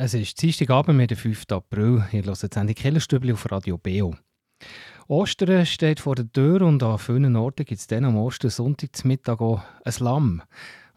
Es ist Dienstagabend, der 5. April. Ihr hört die Sendung Kellerstübli auf Radio Beo. Ostern steht vor der Tür und an vielen Orten gibt es dann am Ostersonntag zum Mittag auch ein Lamm.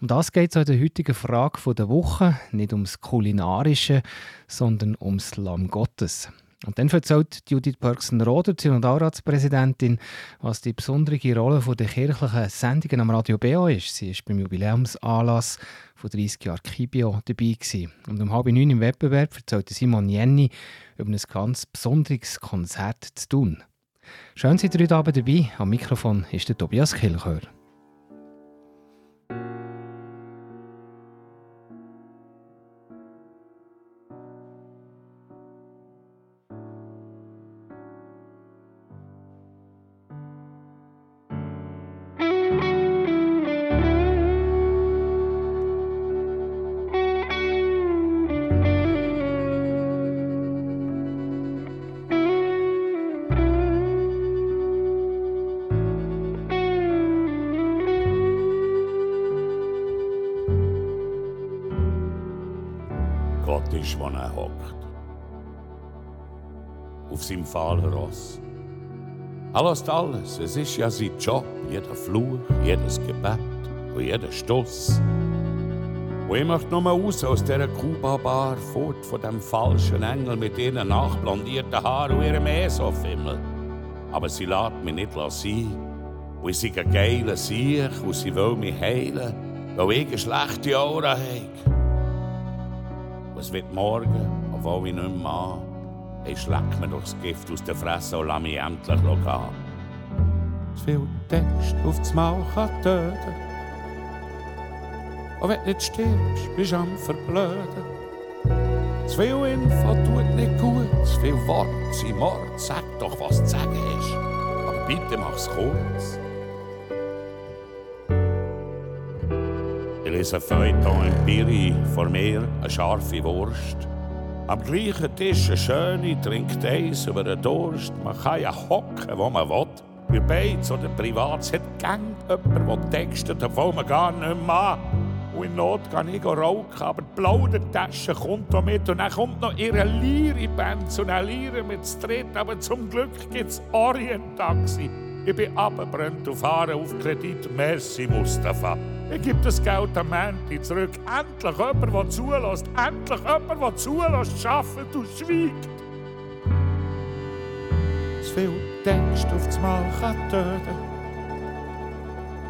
Um das geht es in der heutigen Frage der Woche. Nicht ums Kulinarische, sondern ums Lamm Gottes. Und dann erzählt Judith Pörksen-Roder, Synodalratspräsidentin, was die besondere Rolle der kirchlichen Sendungen am Radio BO ist. Sie ist beim Jubiläumsanlass von 30 Jahren Kibio dabei gewesen. Und um halb neun im Wettbewerb erzählte Simon Jenny über ein ganz besonderes Konzert zu tun. Schön, seid ihr heute Abend dabei. Am Mikrofon ist der Tobias Kilchör. Seinem Fahlross. Er lässt alles, es ist ja sein Job, jeder Fluch, jedes Gebet und jeder Stoß. Und ich möchte nur raus aus dieser Kuba-Bar, fort von dem falschen Engel mit ihren nachblondierten Haaren und ihrem Esofimmel. Aber sie lässt mich nicht sein. Und sie ein geiler Sieg und sie will mich heilen, weil ich eine schlechte Aura habe. Und es wird morgen, obwohl ich nicht mehr an ich schlägt mir doch das Gift aus der Fresse und lass mich endlich gehen. Zu viel Text auf das Maul kann töten. Und wenn du nicht stirbst, bist du am Verblöden. Zu viel Info tut nicht gut, zu viel Wort sind Mord. Sag doch, was zu sagen ist. Aber bitte mach's kurz. Ich lese Feuilleton Empiri, vor mir eine scharfe Wurst. Am gleichen Tisch eine schöne, trinkt eins über den Durst. Man kann ja hocken, wo man will. Wir beide oder privat, hat gang jemand, der textet, obwohl man gar nicht mehr Und in Not kann ich rauchen, aber die blaue Tasche kommt noch mit. Und dann kommt noch ihre Liri-Band zu einer Lire mit dritt. Aber zum Glück gibt es Orient-Taxi. Ich bin abgebrannt und fahre auf Kredit. Merci, Mustafa. Ich gebe das Geld am Menti zurück. Endlich jemand, der zulässt. Endlich jemand, der zulässt, arbeitet und schweigt. Zu viel denkst auf das Mal kann töten.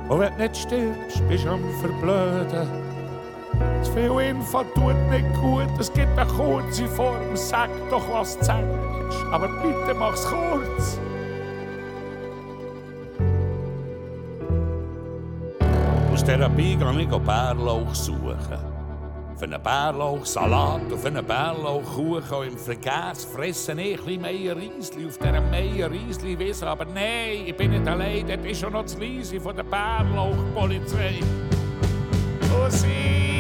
Und wenn du nicht stirbst, bist du am Verblöden. Zu viel Info tut nicht gut, es gibt eine kurze Form. Sag doch, was zu sagen ist. Aber bitte mach's kurz. Aus Therapie gehe ich Bärlauch suchen. Für einen Bärlauchsalat und für einen Bärlauchkuchen im Vergäß fressen ich ein bisschen Meierriesli auf dieser Meierriesli-Wiese. Aber nein, ich bin nicht allein, das ist schon noch das Leise von der Bärlauchpolizei. Und sie gibst mir ein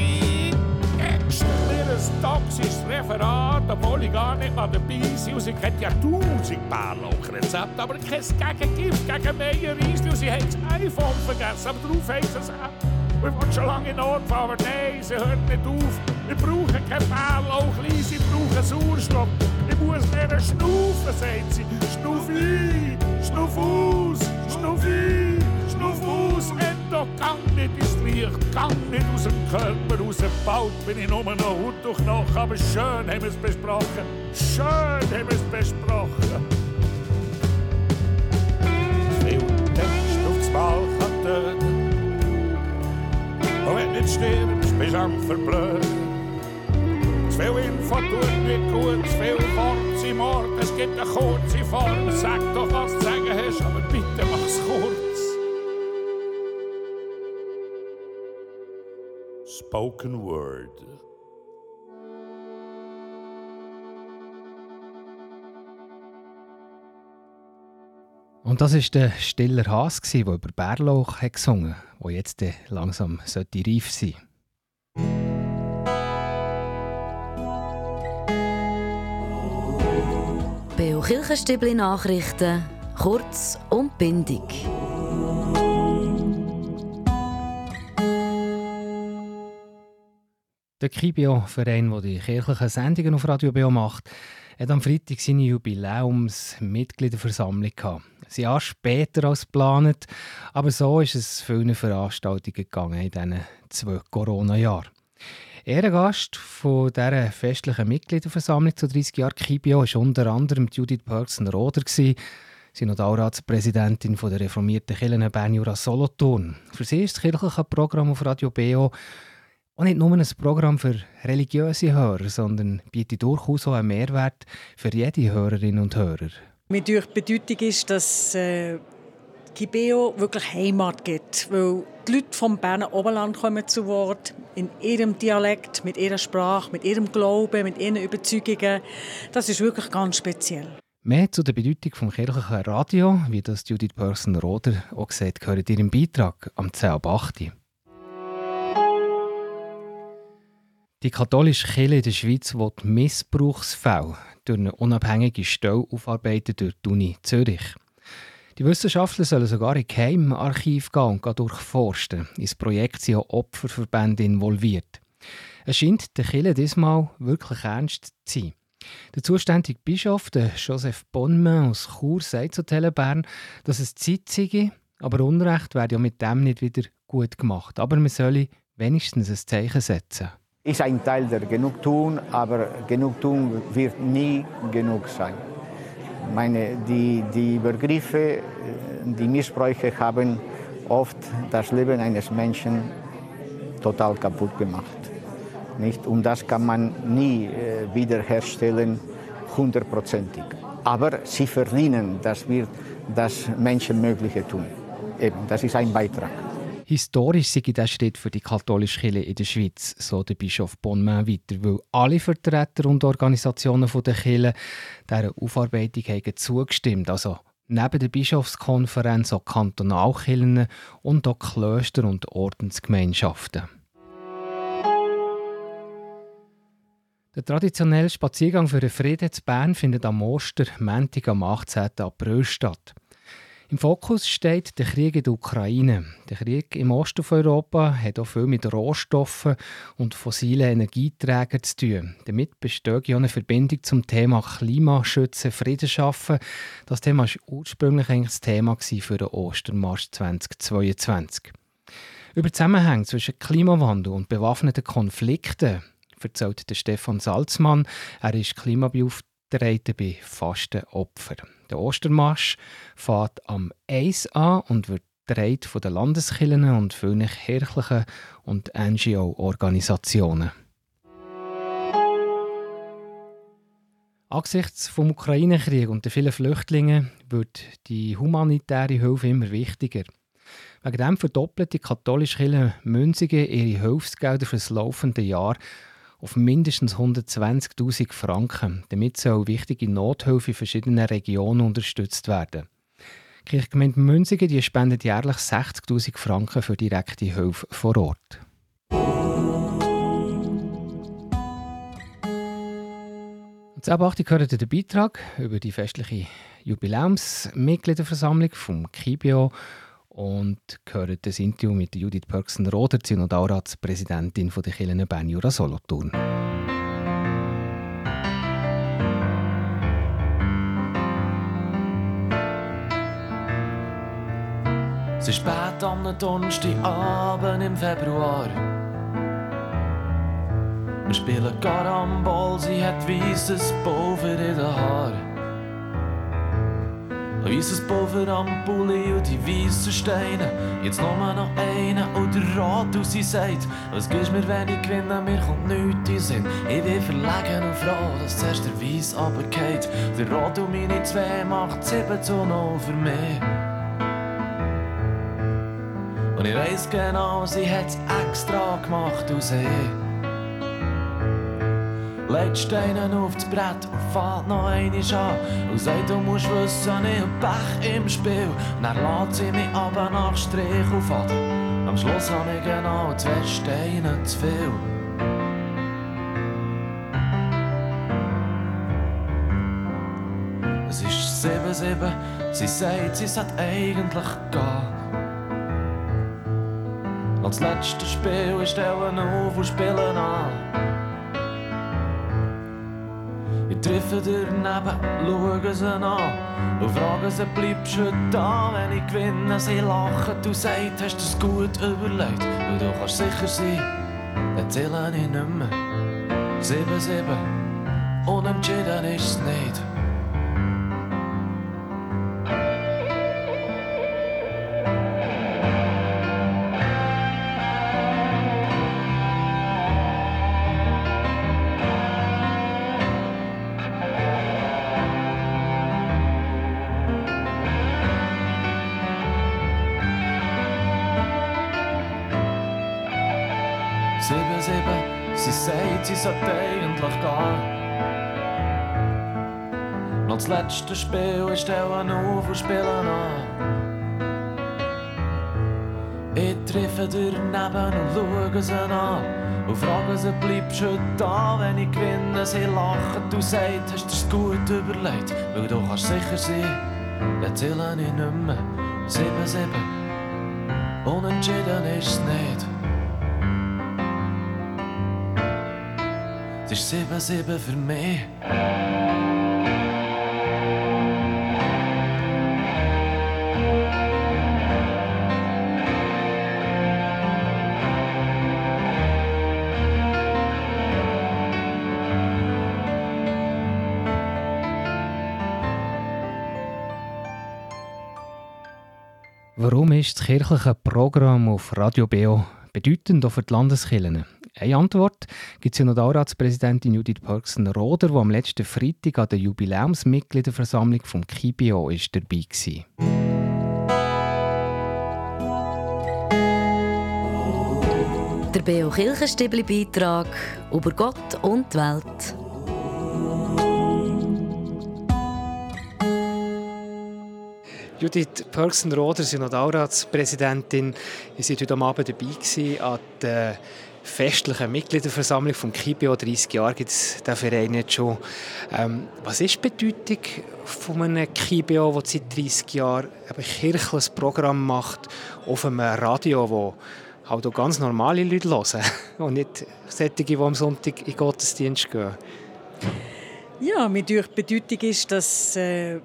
toxisches Referat, obwohl ich gar nicht mal dabei. Und sie kennt ja tausend Bärlauchrezepte, aber kein Gegengift gegen Meierriesli. Und sie hat das iPhone vergessen, aber darauf haben sie es auch. Wir wollen schon lange in Notfall, aber nein, sie hört nicht auf. Wir brauchen kein Bärlauchli, sie brauchen Sauerstoff. Ich muss mehr schnaufen, sagt sie. Schnuff ein, schnuff aus, schnuff ein, schnuff aus. Endo, gang nicht ins Licht, gang nicht aus dem Körper raus. Bin ich nur noch Haut durch Knochen, aber schön haben wir es besprochen. Schön haben wir es besprochen. Viel Text aufs Ball kann töten. Und wenn du nicht stirbst, bist du am Verblöden. Zu viel Info tut nicht gut, zu viel Wort Mord. Es gibt eine kurze Form. Sag doch, was du sagen hast, aber bitte mach's kurz. Spoken Word. Und das war der Stiller Haas, der über Bärlauch hat gesungen hat, der jetzt langsam reif sein sollte. Beo Kirchenstibli Nachrichten, kurz und bindig. Der Kibio-Verein, der die kirchlichen Sendungen auf Radio BO macht, hat am Freitag seine Jubiläumsmitgliederversammlung gehabt. Ein Jahr später als geplant, aber so ist es vielen Veranstaltungen gegangen in diesen zwei Corona-Jahren. Ehrengast von dieser festlichen Mitgliederversammlung zu 30 Jahren Kibio war unter anderem Judith Perksen-Roder, Synodalratspräsidentin der reformierten Kirche Bern Jura Solothurn. Für sie ist das kirchliche Programm auf Radio BO auch nicht nur ein Programm für religiöse Hörer, sondern bietet durchaus auch einen Mehrwert für jede Hörerin und Hörer. Mir die Bedeutung ist, dass äh, Kibeo wirklich Heimat gibt, weil die Leute vom Berner Oberland kommen zu Wort, in ihrem Dialekt, mit ihrer Sprache, mit ihrem Glauben, mit ihren Überzeugungen. Das ist wirklich ganz speziell. Mehr zu der Bedeutung des kirchlichen Radio, wie das Judith Person-Roder auch gesagt, gehört in ihrem Beitrag am 10 Die katholische Kirche in der Schweiz will Missbrauchsfälle durch eine unabhängige Stelle aufarbeiten durch die Uni Zürich. Die Wissenschaftler sollen sogar in Geheimarchiv gehen und durchforsten. Ins Projekt sind auch Opferverbände involviert. Es scheint der Kirche diesmal wirklich ernst zu sein. Der zuständige Bischof, der Joseph Bonmain aus Chur, sagt zu Telebern, dass es Zeit sei, aber Unrecht werde ja mit dem nicht wieder gut gemacht. Aber man solle wenigstens ein Zeichen setzen ist ein Teil der Genugtuung, aber Genugtuung wird nie genug sein. Meine, die, die Übergriffe, die Missbräuche haben oft das Leben eines Menschen total kaputt gemacht. Nicht? Und das kann man nie äh, wiederherstellen, hundertprozentig. Aber sie verdienen, dass wir das Menschenmögliche tun. Eben, das ist ein Beitrag. Historisch sei der Schritt für die katholische Kirche in der Schweiz, so der Bischof Bonmain weiter, weil alle Vertreter und Organisationen der Kirche dieser Aufarbeitung haben zugestimmt. Also neben der Bischofskonferenz auch Kantonalkirchen und auch Klöster und Ordensgemeinschaften. Der traditionelle Spaziergang für den Frieden zu Bern findet am Oster, Montag am 18. April statt. Im Fokus steht der Krieg in der Ukraine. Der Krieg im Osten von Europa hat auch viel mit Rohstoffen und fossilen Energieträgern zu tun. Damit besteht ja eine Verbindung zum Thema Klimaschützen, Frieden schaffen. Das Thema war ursprünglich eigentlich das Thema für den Ostermarsch 2022. Über Zusammenhänge zwischen Klimawandel und bewaffneten Konflikten erzählt Stefan Salzmann. Er ist Klimabeauftragter bei Fastenopfern. Der Ostermarsch fährt am 1 an und wird gedreht von den Landeskirchen und vielen kirchlichen und NGO-Organisationen. Angesichts des Ukraine-Kriegs und der vielen Flüchtlinge wird die humanitäre Hilfe immer wichtiger. Wegen dem verdoppelt die katholische Kirche Münzigen ihre Hilfsgelder für das laufende Jahr auf mindestens 120.000 Franken. Damit soll wichtige Nothilfe in verschiedenen Regionen unterstützt werden. Die Kirchgemeinde Münzigen die spendet jährlich 60.000 Franken für direkte Hilfe vor Ort. Und ab 8 gehört der Beitrag über die festliche Jubiläumsmitgliederversammlung vom KIBIO und gehört das Interview mit Judith Pörksen-Roder, Synodalratspräsidentin der Kirche Bern Jura Solothurn. Es ist spät am Donnerstagabend im Februar. Wir spielen Karambol, sie hat weißes Pulver in den Haaren. Weißes Pulver am Pulli und die weißen Steine. Jetzt nur noch einen und der Rat und sie sagt, was gibst mir, wenn ich gewinne, mir kommt nichts in Sinn. Ich bin verlegen und froh, dass zuerst der Weiss runtergeht. Der Rat und meine zwei macht 7 zu 0 für mich. Und ich weiss genau, sie hat's extra gemacht aus sie legt Steine auf das Brett und fährt noch eine an. Und sagt, du musst wissen, ich hab Pech im Spiel. Und dann lässt sie mich aber nach Strich auf. Am Schluss habe ich genau zwei Steine zu viel. Es ist sieben, sieben, sie sagt, sie sollte eigentlich gehen. Als letzte Spiel stellen auf und spielen an. Ich treffe daneben, schaue sie an und frage sie, bleibst du da, wenn ich gewinne? Sie lachen, du sagst, hast du es gut überlegt? Und du kannst sicher sein, dann zähle ich nicht mehr. Sieben, sieben, unentschieden ist es nicht. Letzte Spiel, ich stelle auf und spiele an. Ich treffe daneben und schaue sie an. Und frage sie, bleibst du da, wenn ich gewinne? Sie lachen, du sagst, hast dir's gut überlegt. Weil du kannst sicher sein, dann zähle ich nicht mehr. Sieben, sieben, unentschieden ist es nicht. Es ist sieben, sieben für mich. Warum ist das kirchliche Programm auf Radio Beo bedeutend auch für die Landeskirchen? Eine Antwort gibt Synodalratspräsidentin Judith Perksen-Roder, die am letzten Freitag an der Jubiläumsmitgliederversammlung vom KIBIO ist dabei war. Der Beo Kirchenstibli Beitrag über Gott und die Welt. Judith Perksen-Roder, Synodalratspräsidentin, ihr seid heute Abend dabei an der festlichen Mitgliederversammlung vom KIBIO. 30 Jahre gibt es den Verein jetzt schon. Ähm, was ist die Bedeutung von einem KIBIO, das seit 30 Jahren ein kirchliches Programm macht, auf einem Radio, wo halt auch ganz normale Leute hören und nicht solche, die am Sonntag in den Gottesdienst gehen? Ja, mir die Bedeutung ist, dass äh,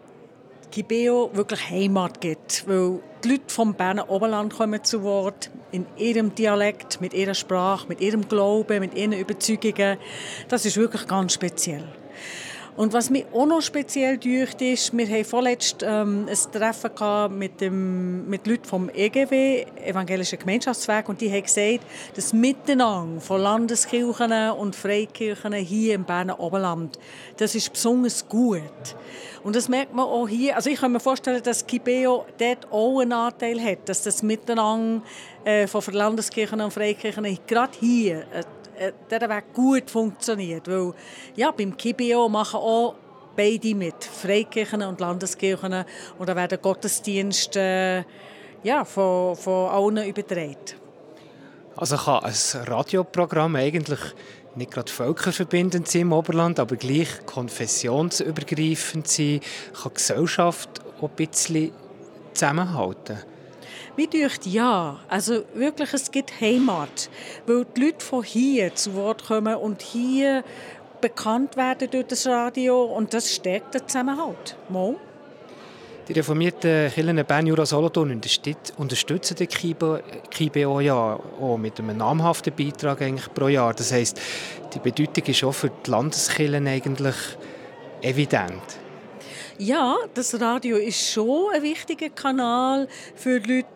Kibeo wirklich Heimat gibt, weil die Leute vom Berner Oberland kommen zu Wort, in ihrem Dialekt, mit ihrer Sprache, mit ihrem Glauben, mit ihren Überzeugungen. Das ist wirklich ganz speziell. Und was mich auch noch speziell dürft ist, wir hatten vorletzt ähm, ein Treffen mit, dem, mit Leuten vom EGW, Evangelischen Gemeinschaftswerk, und die haben gesagt, das Miteinander von Landeskirchen und Freikirchen hier im Berner Oberland, das ist besonders gut. Und das merkt man auch hier. Also ich kann mir vorstellen, dass Kibeo dort auch einen Anteil hat, dass das Miteinander äh, von Landeskirchen und Freikirchen gerade hier äh, der Weg gut funktioniert. Weil ja, beim KIBIO machen auch beide mit, Freikirchen und Landeskirchen. Und da werden Gottesdienste ja, von, von allen übertragen. Also kann ein Radioprogramm eigentlich nicht gerade völkerverbindend sein im Oberland, aber gleich konfessionsübergreifend sein, kann die Gesellschaft auch ein bisschen zusammenhalten. Mir denkt ja, also wirklich, es gibt Heimat, weil die Leute von hier zu Wort kommen und hier bekannt werden durch das Radio und das stärkt den Zusammenhalt. Mal. Die reformierten Kirchen Bern, Jura, Solothurn unterstützen den KIBO ja auch mit einem namhaften Beitrag eigentlich pro Jahr. Das heisst, die Bedeutung ist auch für die Landeskirchen eigentlich evident. Ja, das Radio ist schon ein wichtiger Kanal für die Leute,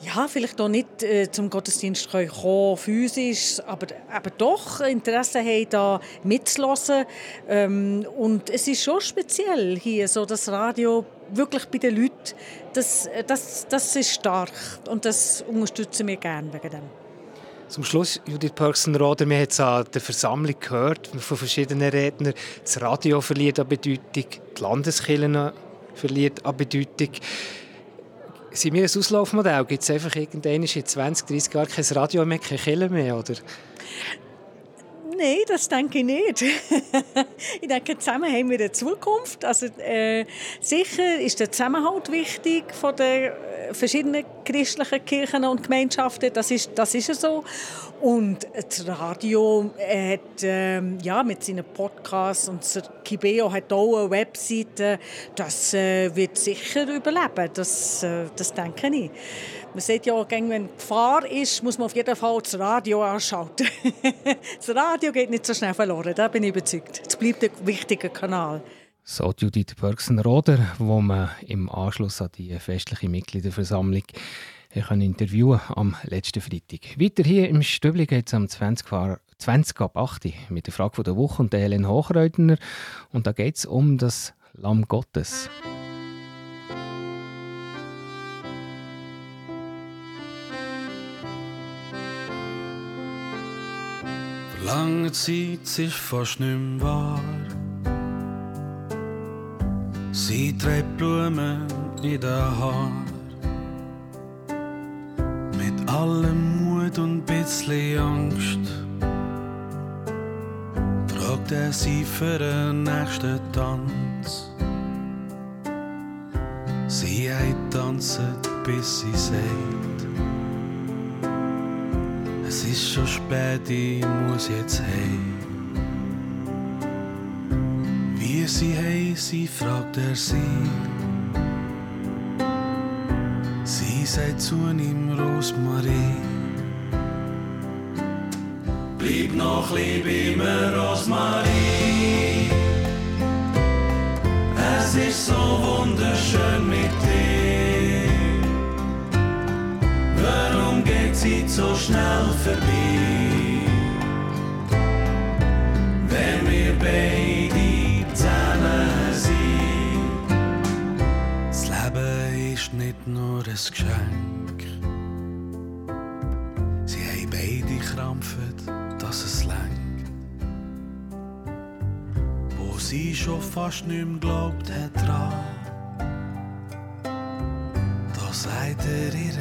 die ja, vielleicht auch nicht äh, zum Gottesdienst kommen können, physisch, aber, aber doch Interesse haben, da mitzuhören. Ähm, und es ist schon speziell hier, so das Radio wirklich bei den Leuten, das, das, das ist stark und das unterstützen wir gerne wegen dem. Zum Schluss, Judith Perksen-Roder, wir haben es an der Versammlung gehört von verschiedenen Rednern, das Radio verliert an Bedeutung, die Landeskirche verliert an Bedeutung. Sind wir ein Auslaufmodell? Gibt es einfach irgendwann in 20, 30 Jahren kein Radio mehr, keine Kirche mehr? Oder? Nein, das denke ich nicht. ich denke, zusammen haben wir eine Zukunft. Also, äh, sicher ist der Zusammenhalt wichtig von der verschiedenen christlichen Kirchen und Gemeinschaften. Das ist, das ist so. Und das Radio hat ähm, ja, mit seinen Podcasts und Kibeo hat auch eine Webseite. Das äh, wird sicher überleben. Das, äh, das denke ich. Man sieht ja, wenn Gefahr ist, muss man auf jeden Fall das Radio anschalten. das Radio geht nicht so schnell verloren, da bin ich überzeugt. Es bleibt ein wichtiger Kanal. So Judith Börgsen-Roder, wo man im Anschluss an die festliche Mitgliederversammlung können interviewen am letzten Freitag. Weiter hier im Stübli geht es am 20, 20 ab 8 mit der Frage der Woche und der Helen Hochreutner. Und da geht es um das Lamm Gottes. Lange Zeit ist fast nicht wahr. Sie trägt Blumen in den Haar. Mit allem Mut und bisschen Angst fragt er sie für den nächsten Tanz. Sie hat tanzt, bis sie sagt, es ist schon spät, ich muss jetzt heim. Wie sie sie fragt er sie. Sie sagt zu ihm Rosmarie. Bleib noch lieb immer Rosmarie. Es ist so wunderschön mit so schnell vorbei? Wenn wir beide zusammen sind. Das Leben ist nicht nur ein Geschenk. Sie haben beide krampfen, dass es längt. Wo sie schon fast nicht mehr glaubt hat dran. Da er ihr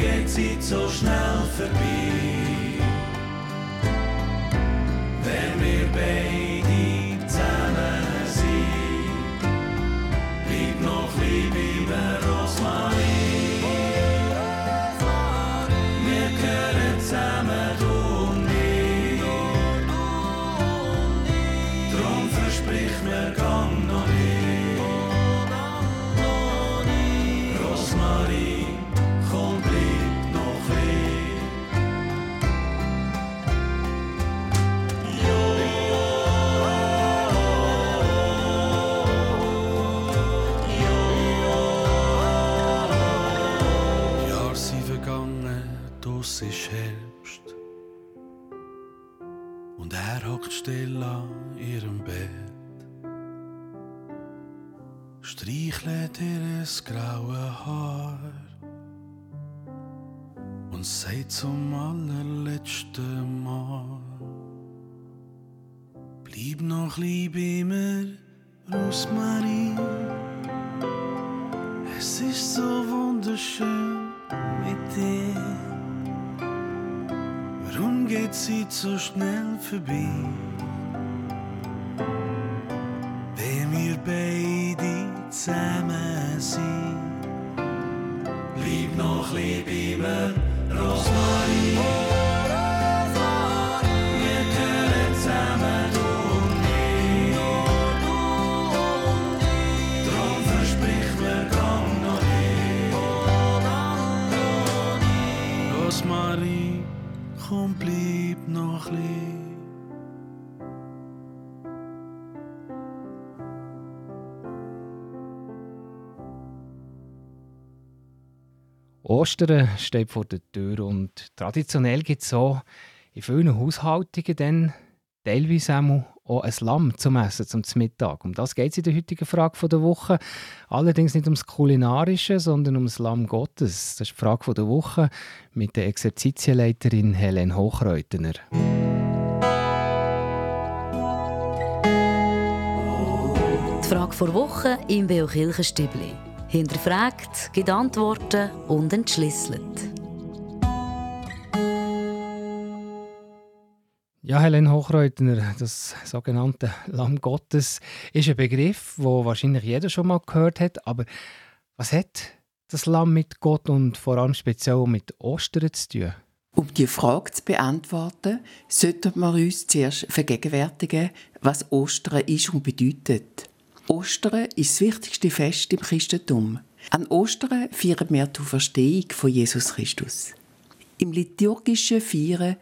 geht sie so schnell vorbei? Wenn wir beide an ihrem Bett. Streichelt ihr graue Haar. Und sagt zum allerletzten Mal: Bleib noch lieb immer, Rosmarie. Es ist so wunderschön mit dir. Warum geht sie so schnell vorbei? Noch lieb immer, Rosmarie. Wir gehören zusammen, du und ich. Drum versprich mir, gang noch nicht. Rosmarie, komm, bleib noch lieb. Ostern steht vor der Tür und traditionell gibt es so in vielen Haushaltungen dann teilweise auch, ein Lamm zum Essen, zum Mittag. Um das geht es in der heutigen Frage der Woche. Allerdings nicht ums Kulinarische, sondern ums Lamm Gottes. Das ist die Frage der Woche mit der Exerzitienleiterin Helen Hochreutner. Die Frage vor Woche im Beo Kirchenstübli. Hinterfragt, gibt Antworten und entschlüsselt. Ja, Helen Hochreutner, das sogenannte Lamm Gottes ist ein Begriff, wo wahrscheinlich jeder schon mal gehört hat. Aber was hat das Lamm mit Gott und vor allem speziell mit Ostern zu tun? Um die Frage zu beantworten, sollten wir uns zuerst vergegenwärtigen, was Ostern ist und bedeutet. Ostern ist das wichtigste Fest im Christentum. An Ostern feiern wir die Verstehung von Jesus Christus. Im liturgischen Feiern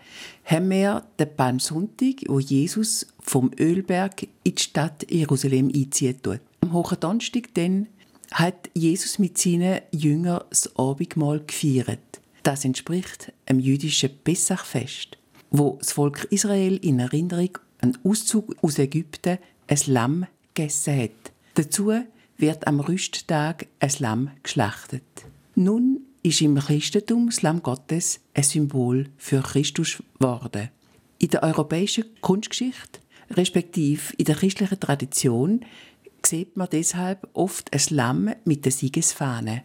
haben wir den Palmsonntag, wo Jesus vom Ölberg in die Stadt Jerusalem einzieht. Am Hohen Donnerstag dann hat Jesus mit seinen Jüngern das Abendmahl gefeiert. Das entspricht einem jüdischen Pessachfest, wo das Volk Israel in Erinnerung an Auszug aus Ägypten ein Lamm gegessen hat. Dazu wird am Rüsttag ein Lamm geschlachtet. Nun ist im Christentum das Lamm Gottes ein Symbol für Christus geworden. In der europäischen Kunstgeschichte, respektive in der christlichen Tradition, sieht man deshalb oft ein Lamm mit der Siegesfahne.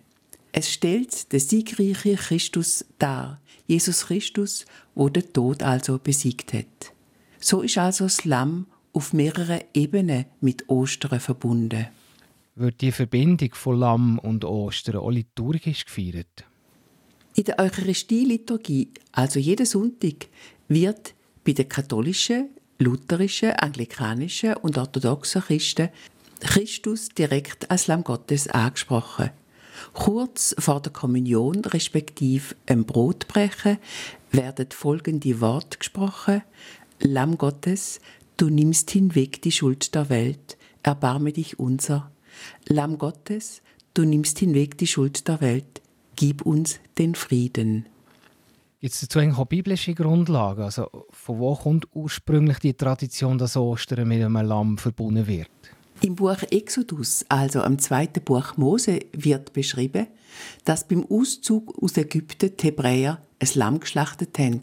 Es stellt den siegreichen Christus dar, Jesus Christus, wo der Tod also besiegt hat. So ist also das Lamm auf mehreren Ebenen mit Ostern verbunden. Wird die Verbindung von Lamm und Ostern auch liturgisch gefeiert? In der Eucharistie-Liturgie, also jeden Sonntag, wird bei den katholischen, lutherischen, anglikanischen und orthodoxen Christen Christus direkt als Lamm Gottes angesprochen. Kurz vor der Kommunion respektive im Brotbrechen werden folgende Worte gesprochen: Lamm Gottes, du nimmst hinweg die Schuld der Welt, erbarme dich unser. Lamm Gottes, du nimmst hinweg die Schuld der Welt, gib uns den Frieden. Gibt es dazu auch biblische Grundlagen? Also von wo kommt ursprünglich die Tradition, dass Ostern mit einem Lamm verbunden wird? Im Buch Exodus, also am zweiten Buch Mose, wird beschrieben, dass beim Auszug aus Ägypten die Hebräer ein Lamm geschlachtet haben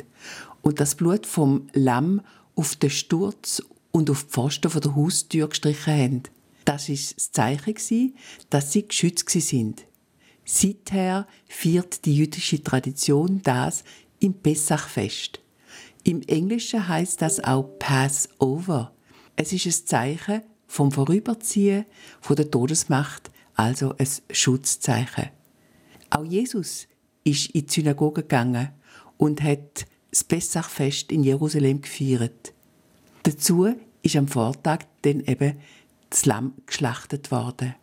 und das Blut vom Lamm auf den Sturz und auf die Pfosten der Haustür gestrichen haben. Das war das Zeichen, dass sie geschützt sind. Seither feiert die jüdische Tradition das im Pessachfest. Im Englischen heißt das auch Passover. Es ist ein Zeichen vom Vorüberziehen von der Todesmacht, also ein Schutzzeichen. Auch Jesus ist in die Synagoge gegangen und hat das Pessachfest in Jerusalem gefeiert. Dazu ist am Vortag dann eben das Lamm geschlachtet worden.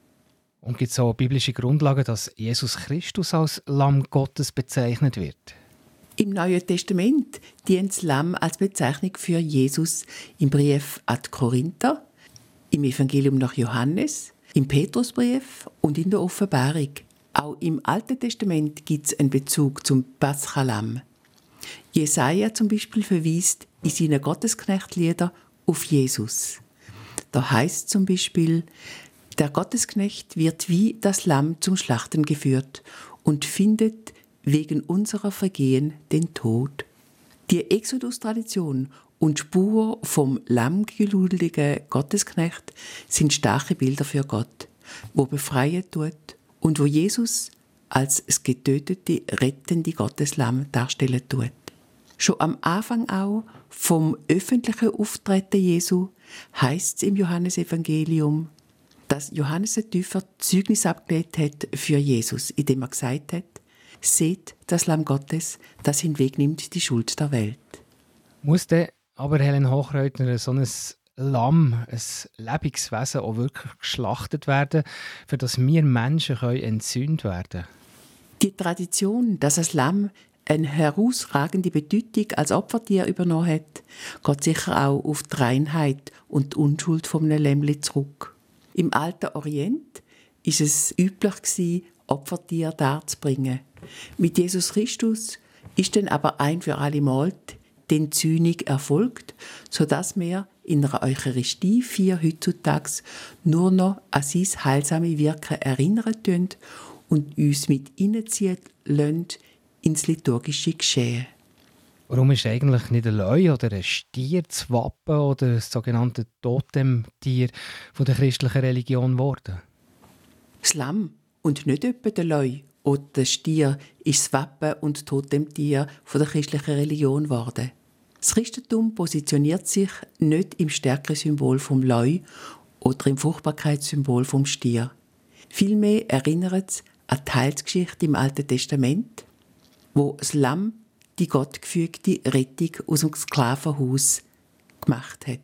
Und gibt es auch biblische Grundlagen, dass Jesus Christus als Lamm Gottes bezeichnet wird? Im Neuen Testament dient das Lamm als Bezeichnung für Jesus im Brief an die Korinther im Evangelium nach Johannes, im Petrusbrief und in der Offenbarung. Auch im Alten Testament gibt es einen Bezug zum Paschalam. Jesaja zum Beispiel verweist in seinen Gottesknechtlieder auf Jesus. Da heißt zum Beispiel, der Gottesknecht wird wie das Lamm zum Schlachten geführt und findet wegen unserer Vergehen den Tod. Die Exodus-Tradition und Spur vom lammgeludeligen Gottesknecht sind starke Bilder für Gott, wo befreien tut und wo Jesus als das getötete, rettende Gotteslamm darstellen tut. Schon am Anfang auch vom öffentlichen Auftreten Jesu heißt es im Johannesevangelium, dass Johannes ein tiefer Zeugnis abgelegt hat für Jesus, indem er gesagt hat, seht das Lamm Gottes, das hinwegnimmt die Schuld der Welt. Muss der aber Helen Hochreutner, so ein Lamm, ein Lebenswesen auch wirklich geschlachtet werden, für das wir Menschen können entzündet werden Die Tradition, dass ein Lamm eine herausragende Bedeutung als Opfertier übernommen hat, geht sicher auch auf die Reinheit und die Unschuld von einem Lämmli zurück. Im alten Orient ist es üblich Opfertier darzubringen. Mit Jesus Christus ist dann aber ein für alle Mal den Zynik erfolgt, sodass wir in der Eucharistie vier heutzutage nur noch an sein heilsame Wirken erinnern und uns mit hineinziehen lassen ins liturgische Geschehen. Warum ist eigentlich nicht ein Leu oder ein Stier das Wappen oder das sogenannte Totemtier von der christlichen Religion geworden? Das Lamm und nicht etwa der Leu oder der Stier ist das Wappen und Totemtier von der christlichen Religion geworden. Das Christentum positioniert sich nicht im Stärkesymbol vom Leu oder im Fruchtbarkeitssymbol vom Stier. Vielmehr erinnert es an die Heilsgeschichte im Alten Testament, wo das Lamm die gottgefügte Rettung aus dem Sklavenhaus gemacht hat.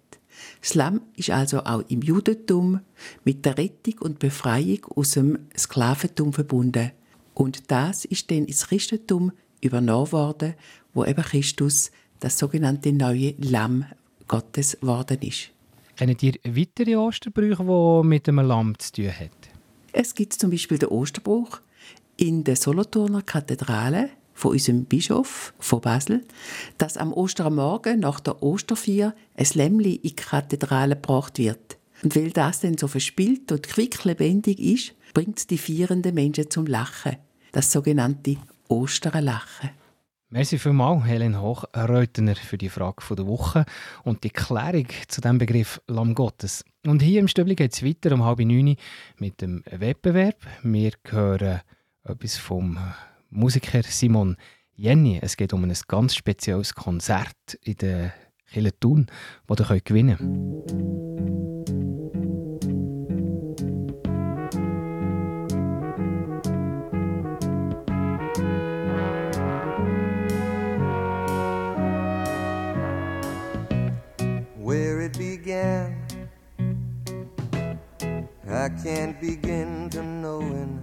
Das Lamm ist also auch im Judentum mit der Rettung und Befreiung aus dem Sklaventum verbunden. Und das ist dann ins Christentum übernommen worden, wo eben Christus das sogenannte neue Lamm Gottes geworden ist. Kennen ihr weitere Osterbrüche, die mit einem Lamm zu tun haben? Es gibt zum Beispiel den Osterbruch in der Solothurner Kathedrale von unserem Bischof von Basel, dass am Ostermorgen nach der Osterfeier ein Lämmli in die Kathedrale gebracht wird. Und weil das dann so verspielt und quicklebendig ist, bringt es die feiernden Menschen zum Lachen. Das sogenannte Osterlachen. Merci vielmals, Helen Hochreutner, für die Frage der Woche und die Klärung zu dem Begriff Lamm Gottes. Und hier im Stübli geht es weiter um halb neun mit dem Wettbewerb. Wir hören etwas vom Musiker Simon Jenny. Es geht um ein ganz spezielles Konzert in der Kille Thun, das ihr gewinnen könnt. I can't begin to knowing,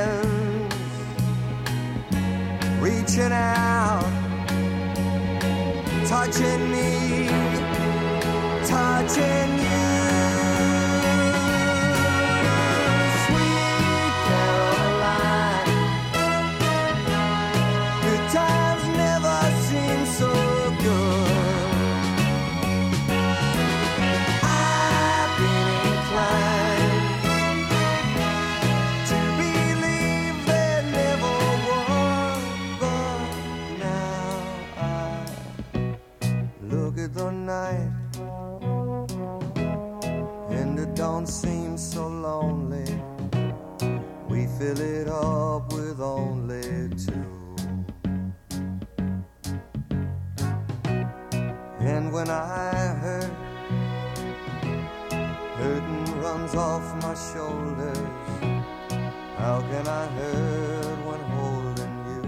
reaching out, touching me, touching fill shoulders. How can I hurt when holding you?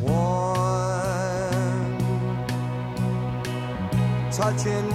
One touching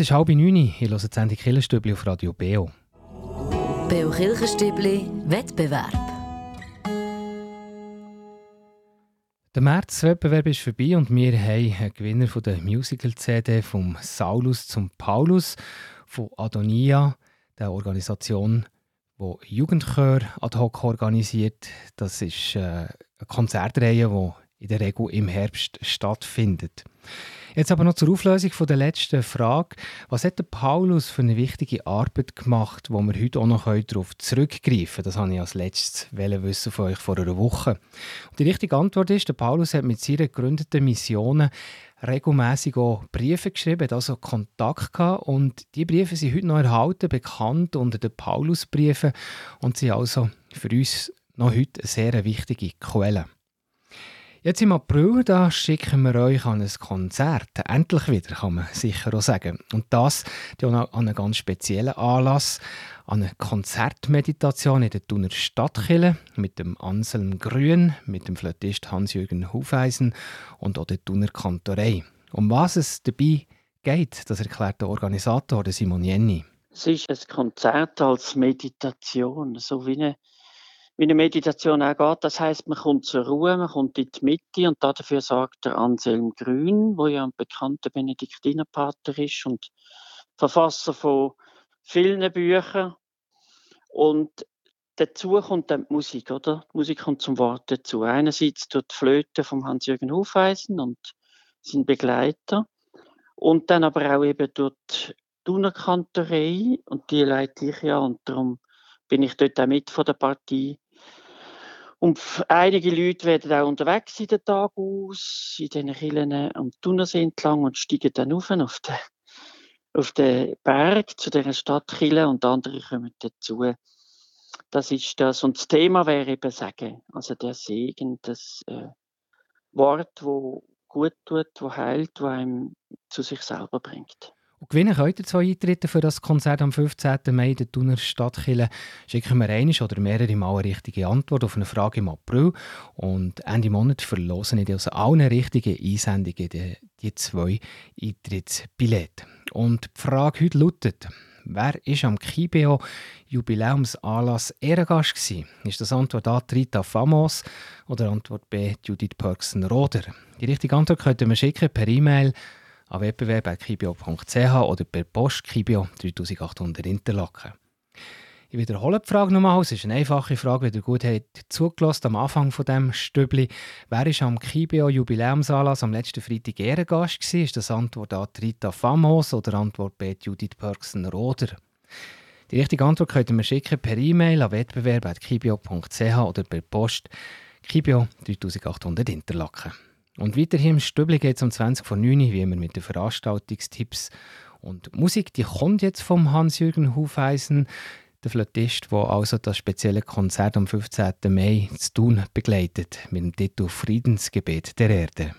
ist halb neun. Ihr hört die Sendung Killenstübli auf Radio Beo. Beo Kirchenstübli Wettbewerb. Der März-Wettbewerb ist vorbei und wir haben einen Gewinner von der Musical-CD vom Saulus zum Paulus von Adonia, der Organisation, wo Jugendchör ad hoc organisiert. Das ist äh, eine Konzertreihe, die in der Regel im Herbst stattfindet. Jetzt aber noch zur Auflösung von der letzten Frage. Was hat der Paulus für eine wichtige Arbeit gemacht, wo wir heute auch noch darauf zurückgreifen können? Das habe ich als letztes wissen von euch vor einer Woche. Und die richtige Antwort ist, der Paulus hat mit seinen gegründeten Missionen regelmäßig auch Briefe geschrieben, hat also Kontakt gehabt und die Briefe sind heute noch erhalten, bekannt unter den Paulusbriefen und sind also für uns noch heute eine sehr wichtige Quelle. Jetzt im April da schicken wir euch an ein Konzert. Endlich wieder, kann man sicher auch sagen. Und das an einen ganz speziellen Anlass, an eine Konzertmeditation in der Thuner Stadtkille mit dem Anselm Grün, mit dem Flötist Hans-Jürgen Hufeisen und auch der Thuner Kantorei. Um was es dabei geht, das erklärt der Organisator Simon Jenny. Es ist ein Konzert als Meditation, so wie eine wie eine Meditation auch geht. Das heißt, man kommt zur Ruhe, man kommt in die Mitte und dafür sorgt der Anselm Grün, wo ja ein bekannter Benediktinerpater ist und Verfasser von vielen Büchern. Und dazu kommt dann die Musik, oder? Die Musik kommt zum Wort dazu. Einerseits durch die Flöte von Hans-Jürgen Hufeisen und sein Begleiter. Und dann aber auch eben durch die Thunerkantorei. Und die leite ich ja und darum bin ich dort auch mit von der Partie. Und einige Leute werden auch unterwegs in den Tag aus, in diesen Kirchen am Thunersee entlang und steigen dann auf, auf den, auf den Berg zu dieser Stadtkille und andere kommen dazu. Das ist das. Und das Thema wäre eben Sagen. Also der Segen, das äh, Wort, wo gut tut, wo heilt, wo einem zu sich selber bringt. Und gewinnen könnt ihr zwei Eintritte für das Konzert am 15. Mai in der Thuner Stadtkille. Schicken wir eine oder mehrere Mal eine richtige Antwort auf eine Frage im April. Und Ende Monat verlosen ich aus allen richtigen Einsendungen die, die zwei Eintrittsbillette. Und die Frage heute lautet, Wer war am Kibeo Jubiläumsanlass Ehrengast gewesen? Ist das Antwort A Rita Famos oder Antwort B Judith Perksen-Roder? Die richtige Antwort könnt ihr mir schicken per E-Mail an www.kibio.ch oder per Post Kibio 3800 Interlaken. Ich wiederhole die Frage nochmal. Es ist eine einfache Frage, wie ihr gut habt zugelassen am Anfang von dem Stübli. Wer war am Kibio Jubiläumsanlass am letzten Freitag Ehrengast? Ist das Antwort A Rita Famos oder Antwort B Judith Perksen-Roder? Die richtige Antwort könnt ihr mir schicken per E-Mail an wettbewerb.kibio.ch oder per Post Kibio 3800 Interlaken. Und weiter hier im Stübli geht es um 20 vor 9 wie immer mit den Veranstaltungstipps. Und Musik, die kommt jetzt vom Hans-Jürgen Hufeisen, der Flötist, der also das spezielle Konzert am 15. Mai zu tun begleitet, mit dem Titel Friedensgebet der Erde.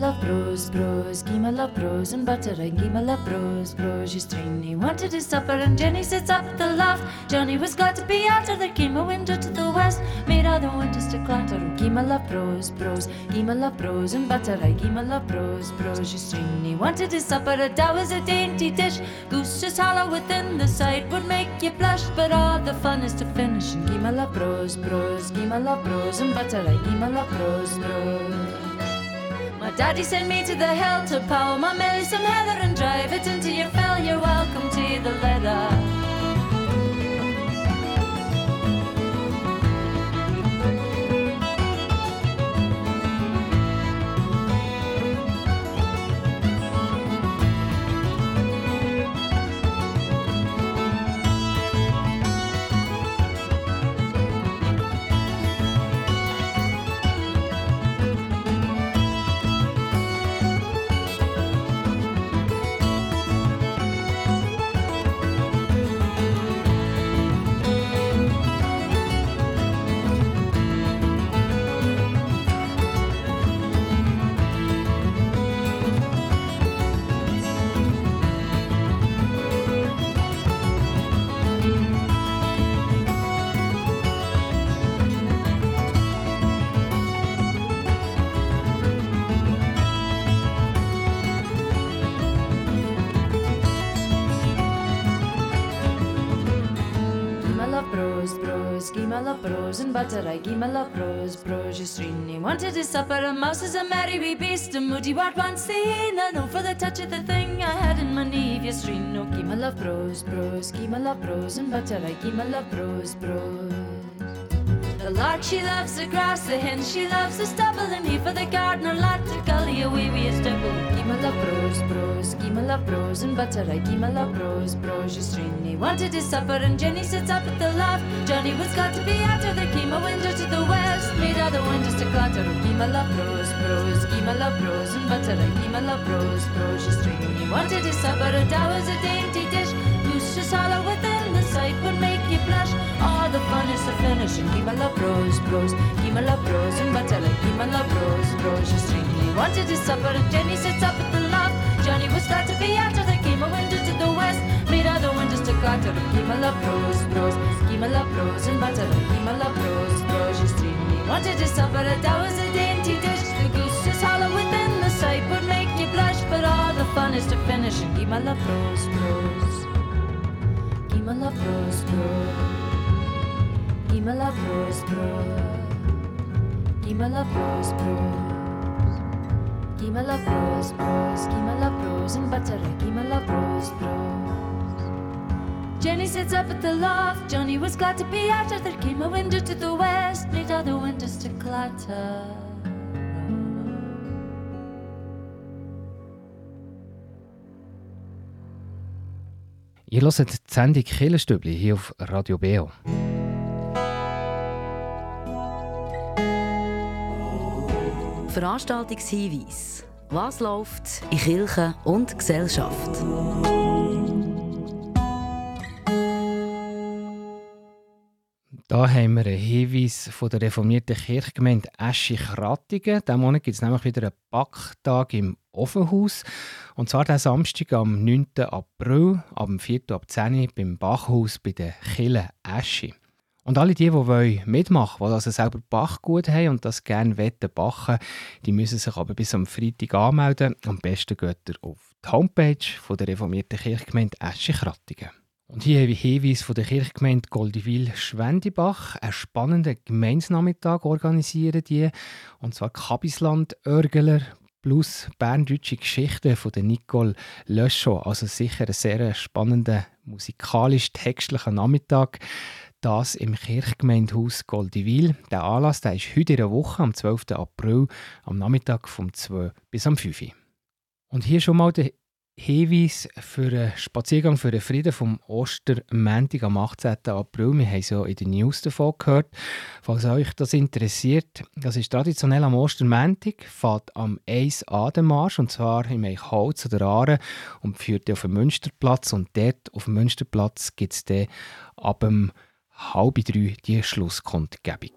Love bros, bros, give my love bros and butter and give my love bros, bros. Just He wanted his supper and Jenny sits up the loft. Johnny was glad to be out of there came a window to the west. Made the windows to clatter. Give my love bros, bros, give my love bros and butter I give my love bros, bros. Just He wanted his supper, that was a dainty dish. Goose is hollow within the sight would make you blush, but all the fun is to finish and give my love bros, bros, give my love bros and butter give my love bros, bros. Daddy sent me to the hill to power my mill some heather and drive it into your fill. You're welcome to the leather. la I give my love la pros. prose ysrin ni wanted to supper, a mouse is a merry wee beast, a moody wart one seen, and no for the touch of the thing I had in my knee, ysrin no, gi ma la prose, my love ma and butter. I give my la pros, pros. The lark she loves the grass, the hen she loves the stubble, and he for the gardener lad to gully away with his double. My love bros, bros, my love bros and butter. I my love bros, bros. He wanted his supper, and Jenny sits up at the loft. Johnny was glad to be after there came a window to the west, made other the windows to clatter. Give my love bros, bros, my love bros and butter. I my love bros, bros. He wanted his supper, and that was a dainty dish. Goose just hollow within the sight would make you blush. All the fun is to finish and give my love bros, bros, keep my love bros and butter. Give my love bros, bros. Just He wanted to supper, and Jenny sits up at the loft. Johnny was glad to be out after there came a window to the west, made the windows to clatter. keep my love bros, bros, keep my love bros and butter. Give my love bros, bros. Just He wanted his supper, that was a dainty dish. The goose is hollow within the sight would make you blush, but all the fun is to finish and keep my love bros, bros. La bros, bros. Gimme la bros, bros. Gimme la bros and butter. Bros, bros. Jenny sits up at the loft. Johnny was glad to be out. There came a window to the west, made other windows to clatter. Ihr hört die Sendung Killerstübli hier auf Radio Beo. Veranstaltungshinweis. Was läuft in Kirche und Gesellschaft? Da haben wir einen Hinweis von der reformierten Kirchgemeinde Eschich-Rattigen. Diesen Monat gibt es nämlich wieder einen Backtag im Ofenhaus. Und zwar den Samstag am 9. April, ab 4. ab 10 Uhr beim Bachhaus bei der Kille Eschi. Und alle die, die mitmachen wollen, die also selber Bachgut haben und das gerne wetten bachen, die müssen sich aber bis am Freitag anmelden. Am besten geht ihr auf die Homepage von der reformierten Kirchgemeinde Eschich-Rattigen. Und hier habe ich Hinweis von der Kirchgemeinde Goldivil-Schwendibach. Einen spannenden Gemeinsnachmittag organisieren die. Und zwar Kabisland Örgeler plus berndeutsche Geschichten von der Nicole Löschot. Also sicher ein sehr spannender musikalisch-textlicher Nachmittag. Das im Kirchgemeindehaus Goldivil. Der Anlass der ist heute in der Woche, am 12. April, am Nachmittag vom 2 bis am 5 Uhr. Und hier schon mal der Hinweis für einen Spaziergang für den Frieden vom Ostermäntig am 18. April. Wir haben es ja in den News davon gehört. Falls euch das interessiert, das ist traditionell am Ostermäntig, fährt am 1 an und zwar im Eichholz oder Aare und führt auf den Münsterplatz. Und dort auf dem Münsterplatz gibt es dann ab halb drei die Schlusskundgebung.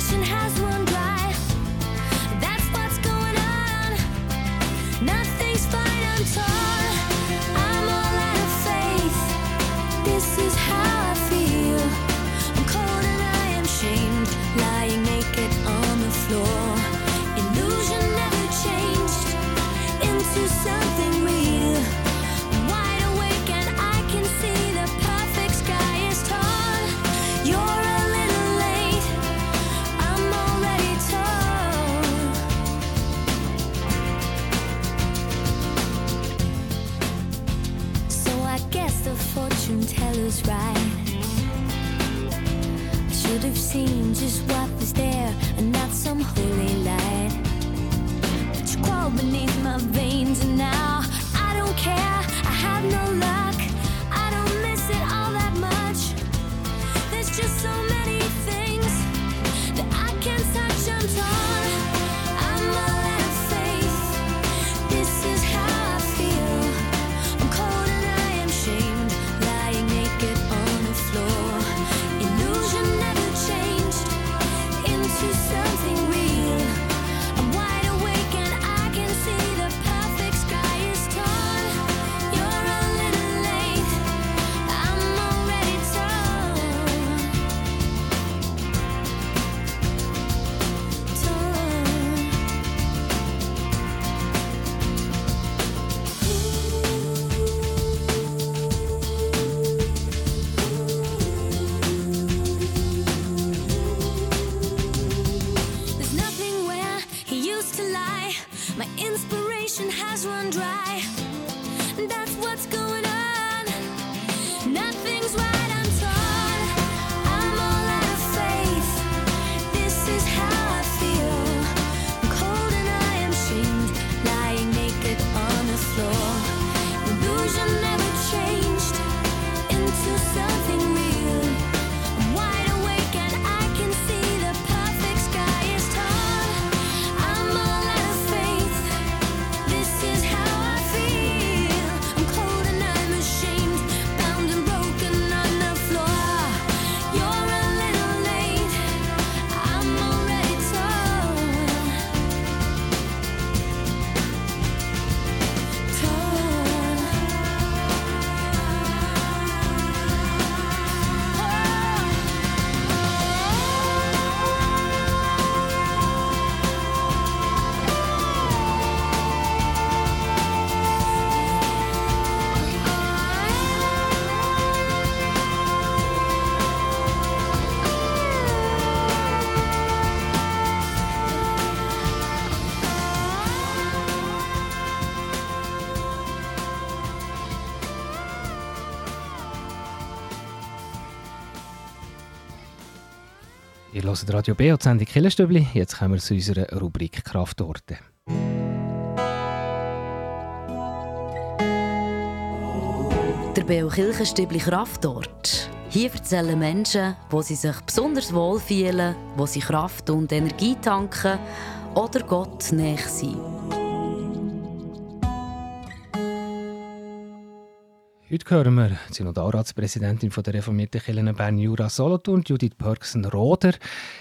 situation has fortune teller's right. I should have seen just what was there and not some holy light. But you crawl beneath my veins and now I don't care. I have no luck. I don't miss it all that much. There's just so many things that I can't touch. I'm torn. Ihr hört Radio B und Sendung Killerstübli. Jetzt kommen wir zu unserer Rubrik Kraftorte. Der Beo Kirchenstübli Kraftort. Hier erzählen Menschen, wo sie sich besonders wohl fühlen, wo sie Kraft und Energie tanken oder Gott näher sind. Heute hören wir die Synodalratspräsidentin von der reformierten Kirche Bern Jura Solothurn, Judith Pörksen-Roder.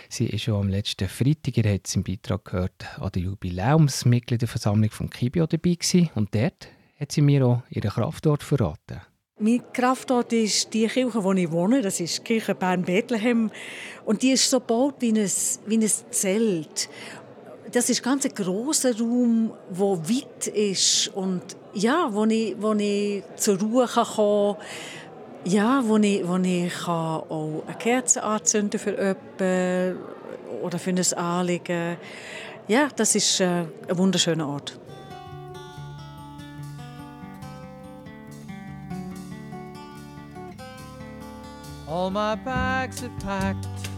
Sie ist schon am letzten Freitag, ihr habt es im Beitrag gehört, an der Jubiläumsmitgliederversammlung vom Kibio dabei gewesen. Und dort hat sie mir auch ihren Kraftort verraten. Mein Kraftort ist die Kirche, wo ich wohne. Das ist die Kirche Bern-Bethlehem. Und die ist so gebaut wie ein, wie ein Zelt. Das ist ganz ein grosser Raum, der weit ist und ja, wo ich, wo ich zur Ruhe kann kommen. Ja, wo ich, wo ich kann auch eine Kerze anzünden für jemanden oder für ein Anliegen. Ja, das ist äh, ein wunderschöner Ort. All my bags are packed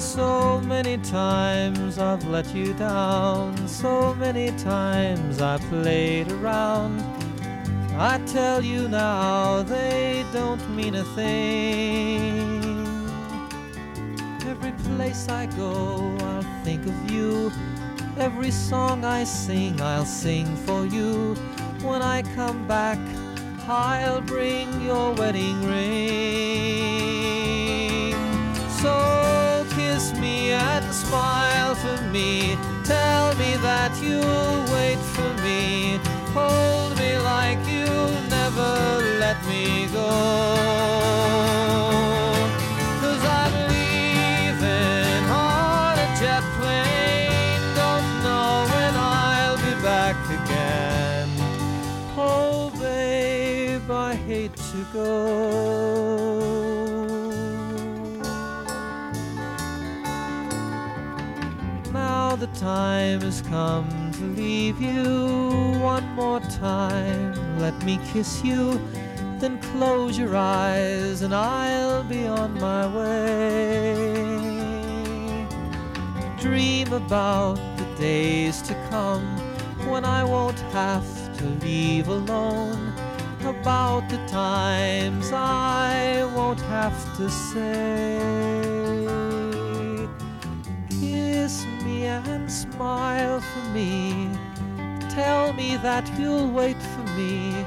So many times I've let you down, so many times I played around. I tell you now, they don't mean a thing. Every place I go, I'll think of you. Every song I sing, I'll sing for you. When I come back, I'll bring your wedding ring. Me. Tell me that you'll wait for me. Hold me like you'll never let me go. Time has come to leave you one more time. Let me kiss you, then close your eyes, and I'll be on my way. Dream about the days to come when I won't have to leave alone. About the times I won't have to say. Smile for me. Tell me that you'll wait for me.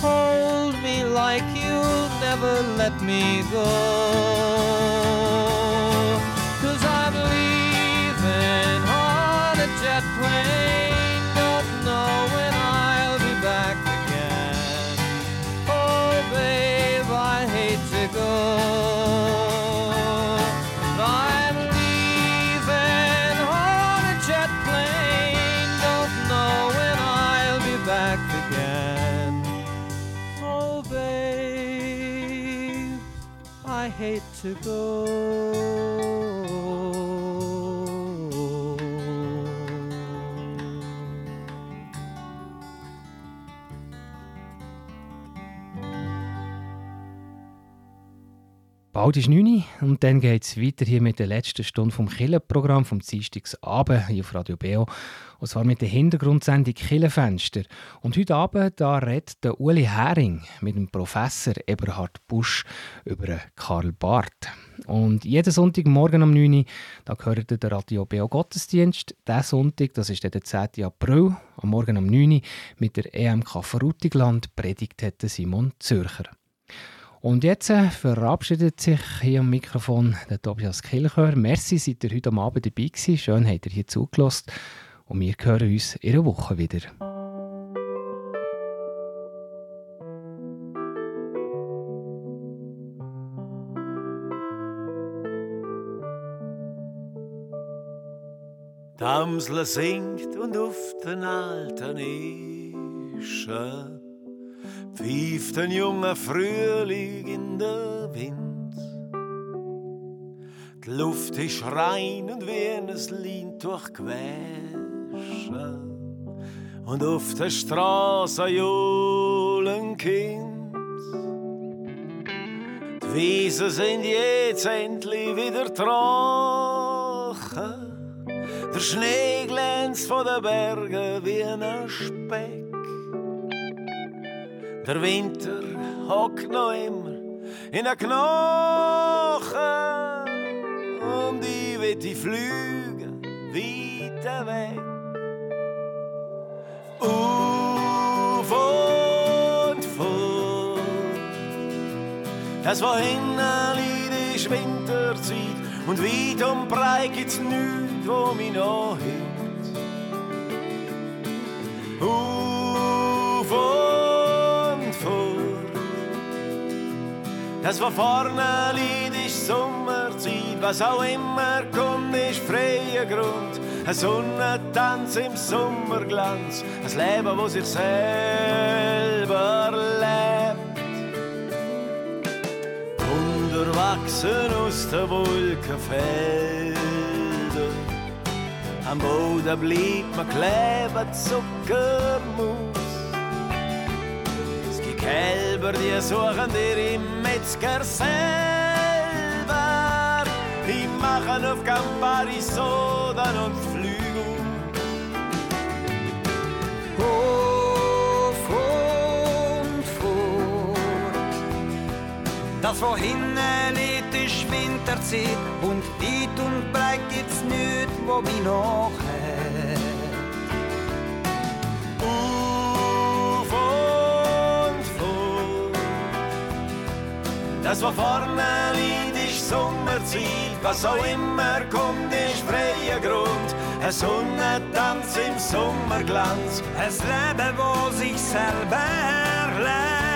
Hold me like you'll never let me go. Cause I'm leaving on a jet plane. I hate to go. Bald ist 9 Uhr und dann geht es weiter hier mit der letzten Stunde vom Killenprogramm vom Dienstagsabend hier auf Radio Beo. Und zwar mit der Hintergrundsendung Killenfenster. Und heute Abend da redet der Uli Hering mit dem Professor Eberhard Busch über Karl Barth. Und jeden Sonntagmorgen um 9 Uhr da gehört der Radio Beo Gottesdienst. Diesen Sonntag, das ist der 10. April, am Morgen um 9 Uhr mit der EMK Frutigland predigt Simon Zürcher. Und jetzt äh, verabschiedet sich hier am Mikrofon der Tobias Kilchör. Merci, seid ihr heute Abend dabei gewesen. Schön, habt ihr hier zugelassen. Und wir hören uns in einer Woche wieder. Damsel singt und auf den alten Ischen pfeift ein junger Frühling in der Wind. Die Luft ist rein und wie ein Lein durchgewaschen. Und auf der Straße johlen Kind. Die Wiesen sind jetzt endlich wieder trocken. Der Schnee glänzt von den Bergen wie ein Speck. Der Winter hockt noch immer in den Knochen und ich will die Flüge weiter weg. Auf und fort. Das war hinten ist Winterzeit und weit und breit gibt's nichts, wo mich noch hält. Auf und Das war vorne Lied ist Sommerzeit, was auch immer kommt, ist freier Grund. Ein Sonnentanz im Sommerglanz, ein Leben, wo sich selber lebt. Unterwachsen aus den Wolkenfeldern, am Boden bleibt man kleben, Zuckermus. Kälber, die suchen dir im Metzger selber. Die machen auf Campari Sodan und Flügel. Hof und fort. Das, wo hinten liegt, ist Winterzeit und weit und breit gibt's nichts, wo mich noch hält. Das, was vorne liegt, ist Sommerzeit. Was auch immer kommt, ist freier Grund. Ein Sonnentanz im Sommerglanz. Ein Leben, wo sich selber lebt.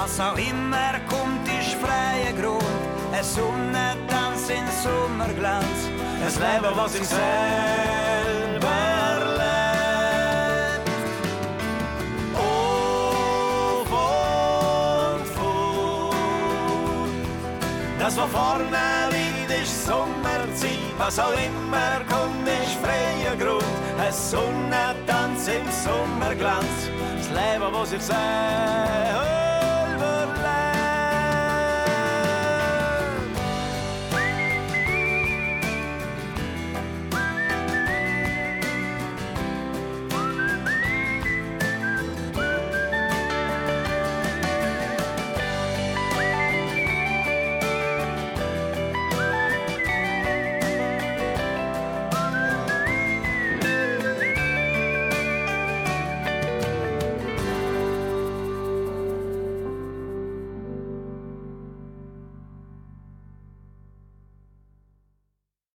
Was auch immer kommt, ist freier Grund. Ein Sonnentanz in Sommerglanz. Ein Leben, was sich selber lebt. Auf und fort. Das, was vorne liegt, ist Sommerzeit. Was auch immer kommt, ist freier Grund. Ein Sonnentanz im Sommerglanz. Das Leben, was sich selber